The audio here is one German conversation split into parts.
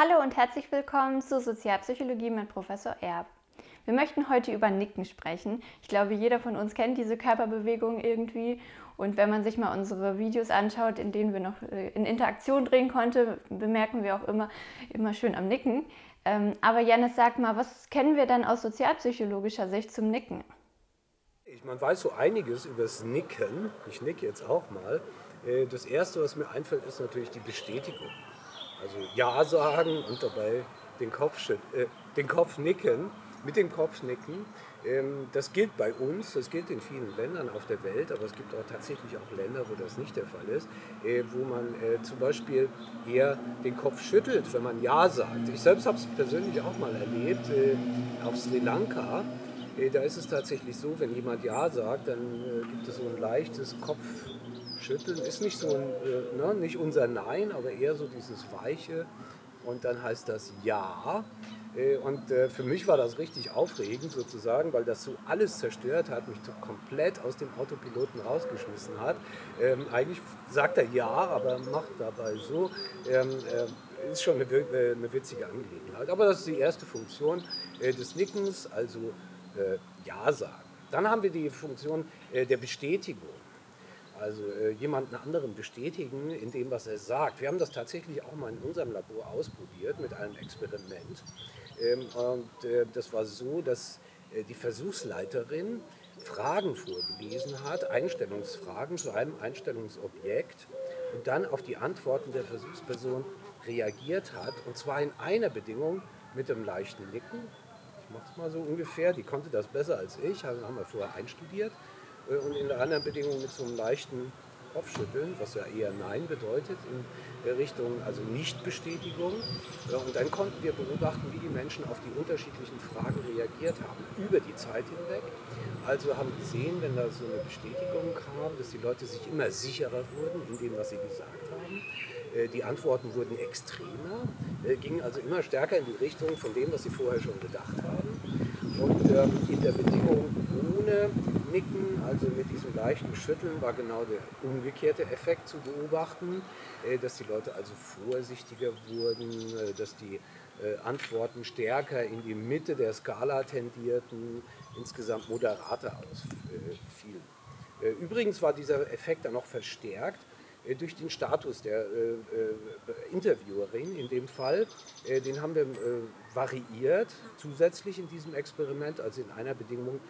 Hallo und herzlich willkommen zu Sozialpsychologie mit Professor Erb. Wir möchten heute über Nicken sprechen. Ich glaube, jeder von uns kennt diese Körperbewegung irgendwie. Und wenn man sich mal unsere Videos anschaut, in denen wir noch äh, in Interaktion drehen konnten, bemerken wir auch immer, immer schön am Nicken. Ähm, aber Janis, sag mal, was kennen wir denn aus sozialpsychologischer Sicht zum Nicken? Man weiß so einiges über das Nicken. Ich nicke jetzt auch mal. Äh, das Erste, was mir einfällt, ist natürlich die Bestätigung. Also Ja sagen und dabei den Kopf, äh, den Kopf nicken, mit dem Kopf nicken. Ähm, das gilt bei uns, das gilt in vielen Ländern auf der Welt, aber es gibt auch tatsächlich auch Länder, wo das nicht der Fall ist, äh, wo man äh, zum Beispiel eher den Kopf schüttelt, wenn man Ja sagt. Ich selbst habe es persönlich auch mal erlebt äh, auf Sri Lanka. Äh, da ist es tatsächlich so, wenn jemand Ja sagt, dann äh, gibt es so ein leichtes Kopf Schütteln ist nicht so ein, äh, ne, nicht unser Nein, aber eher so dieses Weiche. Und dann heißt das Ja. Äh, und äh, für mich war das richtig aufregend sozusagen, weil das so alles zerstört hat, mich komplett aus dem Autopiloten rausgeschmissen hat. Ähm, eigentlich sagt er ja, aber macht dabei so. Ähm, äh, ist schon eine, äh, eine, witzige Angelegenheit. Aber das ist die erste Funktion äh, des Nickens, also Ja sagen. Dann haben wir die Funktion der Bestätigung also äh, jemanden anderen bestätigen in dem, was er sagt. Wir haben das tatsächlich auch mal in unserem Labor ausprobiert mit einem Experiment. Ähm, und äh, das war so, dass äh, die Versuchsleiterin Fragen vorgelesen hat, Einstellungsfragen zu einem Einstellungsobjekt und dann auf die Antworten der Versuchsperson reagiert hat. Und zwar in einer Bedingung mit einem leichten Nicken. Ich mache es mal so ungefähr, die konnte das besser als ich, haben wir vorher einstudiert. Äh, und in der anderen Bedingung mit so einem leichten Kopfschütteln, was ja eher Nein bedeutet, in Richtung also Nichtbestätigung. Und dann konnten wir beobachten, wie die Menschen auf die unterschiedlichen Fragen reagiert haben, über die Zeit hinweg. Also haben gesehen, wenn da so eine Bestätigung kam, dass die Leute sich immer sicherer wurden in dem, was sie gesagt haben. Äh, die Antworten wurden extremer, äh, gingen also immer stärker in die Richtung von dem, was sie vorher schon gedacht haben. Und ähm, in der Bedingung ohne Nicken, also mit diesem leichten Schütteln, war genau der umgekehrte Effekt zu beobachten, äh, dass die Leute also vorsichtiger wurden, äh, dass die äh, Antworten stärker in die Mitte der Skala tendierten, insgesamt moderater ausfielen. Übrigens war dieser Effekt dann noch verstärkt durch den Status der Interviewerin in dem Fall. den haben wir variiert zusätzlich in diesem Experiment. Also in einer Bedingung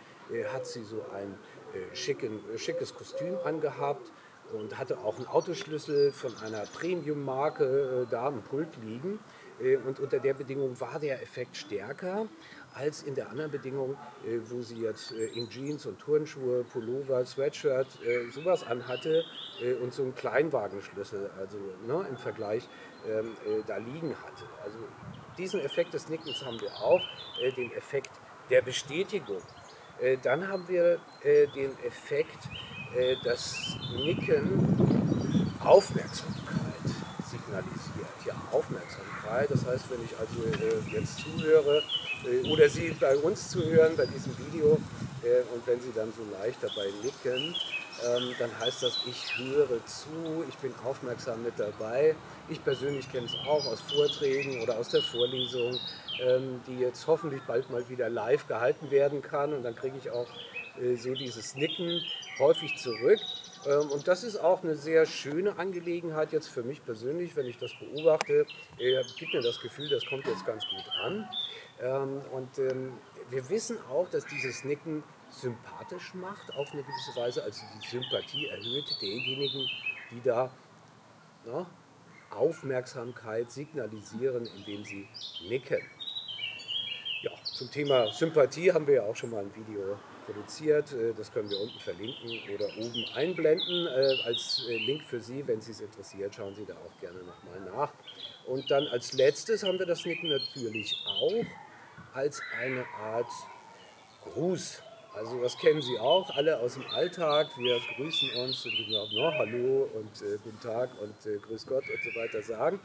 hat sie so ein äh, schicken, äh, schickes Kostüm angehabt und hatte auch einen Autoschlüssel von einer Premium-Marke äh, da am Pult liegen. Und unter der Bedingung war der Effekt stärker als in der anderen Bedingung, wo sie jetzt in Jeans und Turnschuhe, Pullover, Sweatshirt, sowas anhatte und so einen Kleinwagenschlüssel, also ne, im Vergleich ähm, da liegen hatte. Also diesen Effekt des Nickens haben wir auch, den Effekt der Bestätigung. Äh, dann haben wir äh, den Effekt, äh, dass Nicken Aufmerksamkeit signalisiert. Ja, Aufmerksamkeit. Das heißt, wenn ich also jetzt zuhöre oder Sie bei uns zuhören, bei diesem Video, und wenn Sie dann so leicht dabei nicken, ähm, dann heißt das, ich höre zu, ich bin aufmerksam mit dabei. Ich persönlich kenne es auch aus Vorträgen oder aus der Vorlesung, ähm, die jetzt hoffentlich bald mal wieder live gehalten werden kann. Und dann kriege ich auch äh, so dieses Nicken häufig zurück. Ähm, und das ist auch eine sehr schöne Angelegenheit jetzt für mich persönlich, wenn ich das beobachte. Gibt mir das Gefühl, das kommt jetzt ganz gut an. Und wir wissen auch, dass dieses Nicken sympathisch macht auf eine gewisse Weise, also die Sympathie erhöht derjenigen, die da na, Aufmerksamkeit signalisieren, indem sie nicken. Ja, zum Thema Sympathie haben wir ja auch schon mal ein Video produziert. Äh, das können wir unten verlinken oder oben einblenden äh, als äh, Link für Sie. Wenn Sie es interessiert, schauen Sie da auch gerne nochmal nach. Und dann als letztes haben wir das Nicken natürlich auch als eine Art Gruß also das kennen Sie auch, alle aus dem Alltag. Wir grüßen uns und sagen no, Hallo und äh, Guten Tag und äh, Grüß Gott und so weiter sagen.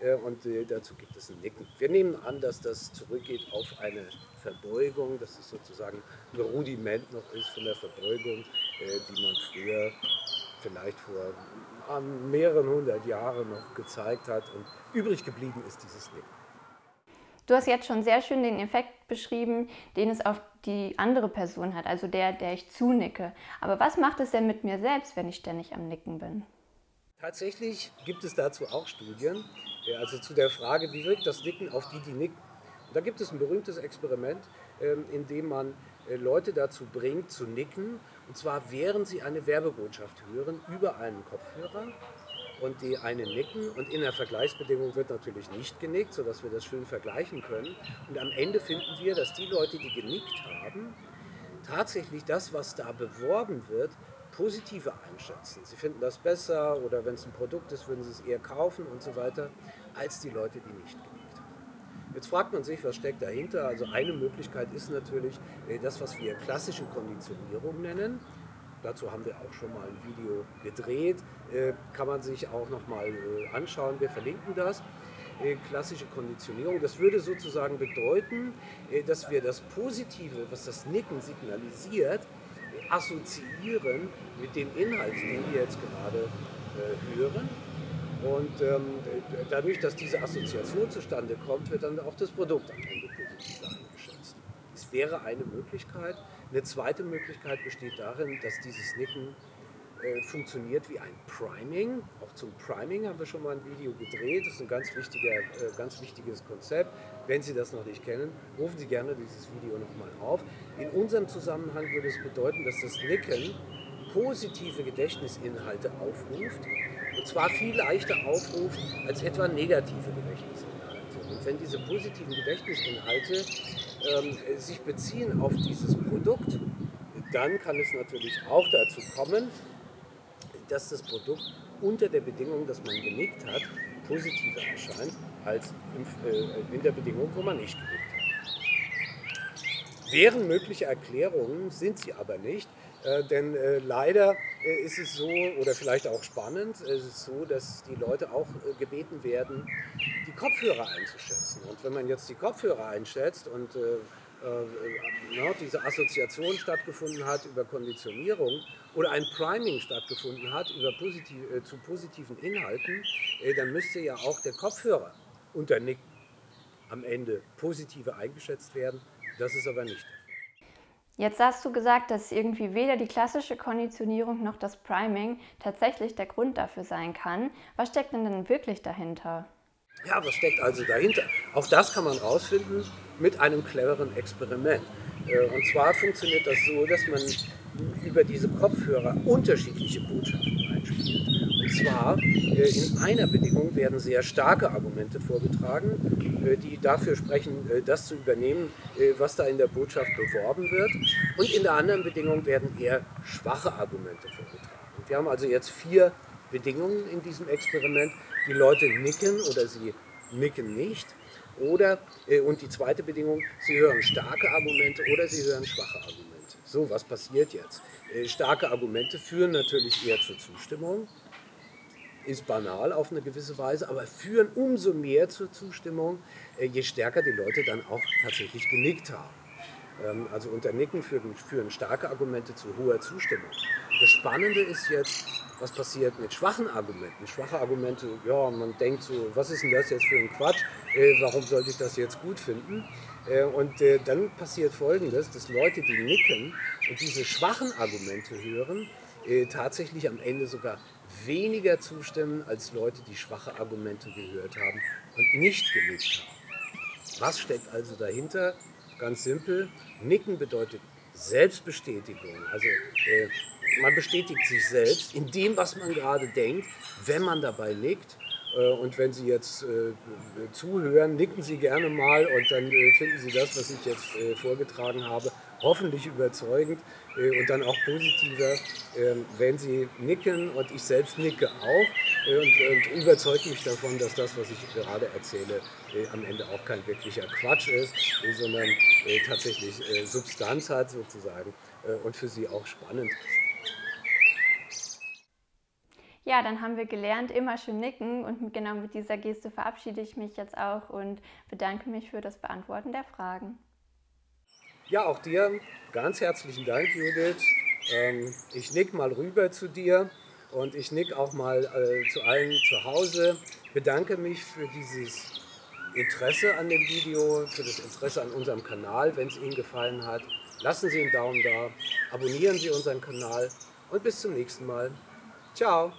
Äh, und äh, dazu gibt es ein Nicken. Wir nehmen an, dass das zurückgeht auf eine Verbeugung, dass es sozusagen ein Rudiment noch ist von der Verbeugung, äh, die man früher vielleicht vor mehreren hundert Jahren noch gezeigt hat. Und übrig geblieben ist dieses Nicken. Du hast jetzt schon sehr schön den Effekt beschrieben, den es auf die andere Person hat, also der, der ich zunicke. Aber was macht es denn mit mir selbst, wenn ich ständig am Nicken bin? Tatsächlich gibt es dazu auch Studien, also zu der Frage, wie wirkt das Nicken auf die, die nicken. Und da gibt es ein berühmtes Experiment, ähm, in dem man äh, Leute dazu bringt, zu nicken, und zwar während sie eine Werbebotschaft hören über einen Kopfhörer und die eine nicken und in der Vergleichsbedingung wird natürlich nicht genickt, sodass wir das schön vergleichen können. Und am Ende finden wir, dass die Leute, die genickt haben, tatsächlich das, was da beworben wird, positiver einschätzen. Sie finden das besser oder wenn es ein Produkt ist, würden sie es eher kaufen und so weiter, als die Leute, die nicht geliebt haben. Jetzt fragt man sich, was steckt dahinter. Also eine Möglichkeit ist natürlich äh, das, was wir klassische Konditionierung nennen. Dazu haben wir auch schon mal ein Video gedreht, äh, kann man sich auch noch mal äh, anschauen. Wir verlinken das. Klassische Konditionierung. Das würde sozusagen bedeuten, dass wir das Positive, was das Nicken signalisiert, assoziieren mit dem Inhalt, den wir jetzt gerade äh, hören. Und ähm, dadurch, dass diese Assoziation zustande kommt, wird dann auch das Produkt am Ende positiv eingeschätzt. Es wäre eine Möglichkeit. Eine zweite Möglichkeit besteht darin, dass dieses Nicken äh, funktioniert wie ein Priming. Auch zum Priming haben wir schon mal ein Video gedreht. Das ist ein ganz, wichtiger, äh, ganz wichtiges Konzept. Wenn Sie das noch nicht kennen, rufen Sie gerne dieses Video nochmal auf. In unserem Zusammenhang würde es bedeuten, dass das Nicken positive Gedächtnisinhalte aufruft. Und zwar viel leichter aufruft als etwa negative Gedächtnisinhalte. Und wenn diese positiven Gedächtnisinhalte ähm, sich beziehen auf dieses Produkt, dann kann es natürlich auch dazu kommen, dass das Produkt unter der Bedingung, dass man genickt hat, positiver erscheint als äh, in der Bedingung, wo man nicht genickt hat. Wären mögliche Erklärungen, sind sie aber nicht, äh, denn äh, leider ist es so, oder vielleicht auch spannend, es ist so, dass die Leute auch gebeten werden, die Kopfhörer einzuschätzen. Und wenn man jetzt die Kopfhörer einschätzt und äh, diese Assoziation stattgefunden hat über Konditionierung oder ein Priming stattgefunden hat über positiv, äh, zu positiven Inhalten, äh, dann müsste ja auch der Kopfhörer unter Nick am Ende positiver eingeschätzt werden. Das ist aber nicht. Jetzt hast du gesagt, dass irgendwie weder die klassische Konditionierung noch das Priming tatsächlich der Grund dafür sein kann. Was steckt denn denn wirklich dahinter? Ja, was steckt also dahinter? Auch das kann man rausfinden mit einem cleveren Experiment. Äh, und zwar funktioniert das so, dass man über diese Kopfhörer unterschiedliche Botschaften einspielt. Und zwar äh, in einer Bedingung werden sehr starke Argumente vorgetragen, äh, die dafür sprechen, das zu übernehmen, was da in der Botschaft beworben wird. Und in der anderen Bedingung werden eher schwache Argumente vorgetragen. Wir haben also jetzt vier Bedingungen in diesem Experiment. Die Leute nicken oder sie nicken nicht. Oder, äh, und die zweite Bedingung, sie hören starke Argumente oder sie hören schwache Argumente. So, was passiert jetzt? Äh, starke Argumente führen natürlich eher zur Zustimmung, ist banal auf eine gewisse Weise, aber führen umso mehr zur Zustimmung, äh, je stärker die Leute dann auch tatsächlich genickt haben. Ähm, also unter Nicken führen, führen starke Argumente zu hoher Zustimmung. Das Spannende ist jetzt, was passiert mit schwachen Argumenten. Schwache Argumente, ja, man denkt so, was ist denn das jetzt für ein Quatsch? Äh, warum sollte ich das jetzt gut finden? Äh, und äh, dann passiert Folgendes, dass Leute, die nicken und diese schwachen Argumente hören, äh, tatsächlich am Ende sogar weniger zustimmen als Leute, die schwache Argumente gehört haben und nicht genickt haben. Was steckt also dahinter? Ganz simpel, Nicken bedeutet Selbstbestätigung. Also äh, man bestätigt sich selbst in dem, was man gerade denkt, wenn man dabei nickt. Äh, und wenn Sie jetzt äh, zuhören, nicken Sie gerne mal und dann äh, finden Sie das, was ich jetzt vorgetragen habe, hoffentlich überzeugend und dann auch positiver, ähm, wenn Sie nicken und ich selbst nicke auch und, und überzeugt mich davon, dass das, was ich gerade erzähle, am Ende auch kein wirklicher Quatsch ist, sondern tatsächlich Substanz hat sozusagen und für Sie auch spannend ja, dann haben wir gelernt, immer schön nicken und genau mit dieser Geste verabschiede ich mich jetzt auch und bedanke mich für das Beantworten der Fragen. Ja, auch dir ganz herzlichen Dank, Judith. Ähm, ich nick mal rüber zu dir und ich nick auch mal äh, zu allen zu Hause. Bedanke mich für dieses Interesse an dem Video, für das Interesse an unserem Kanal, wenn es Ihnen gefallen hat. Lassen Sie einen Daumen da, abonnieren Sie unseren Kanal und bis zum nächsten Mal. Ciao!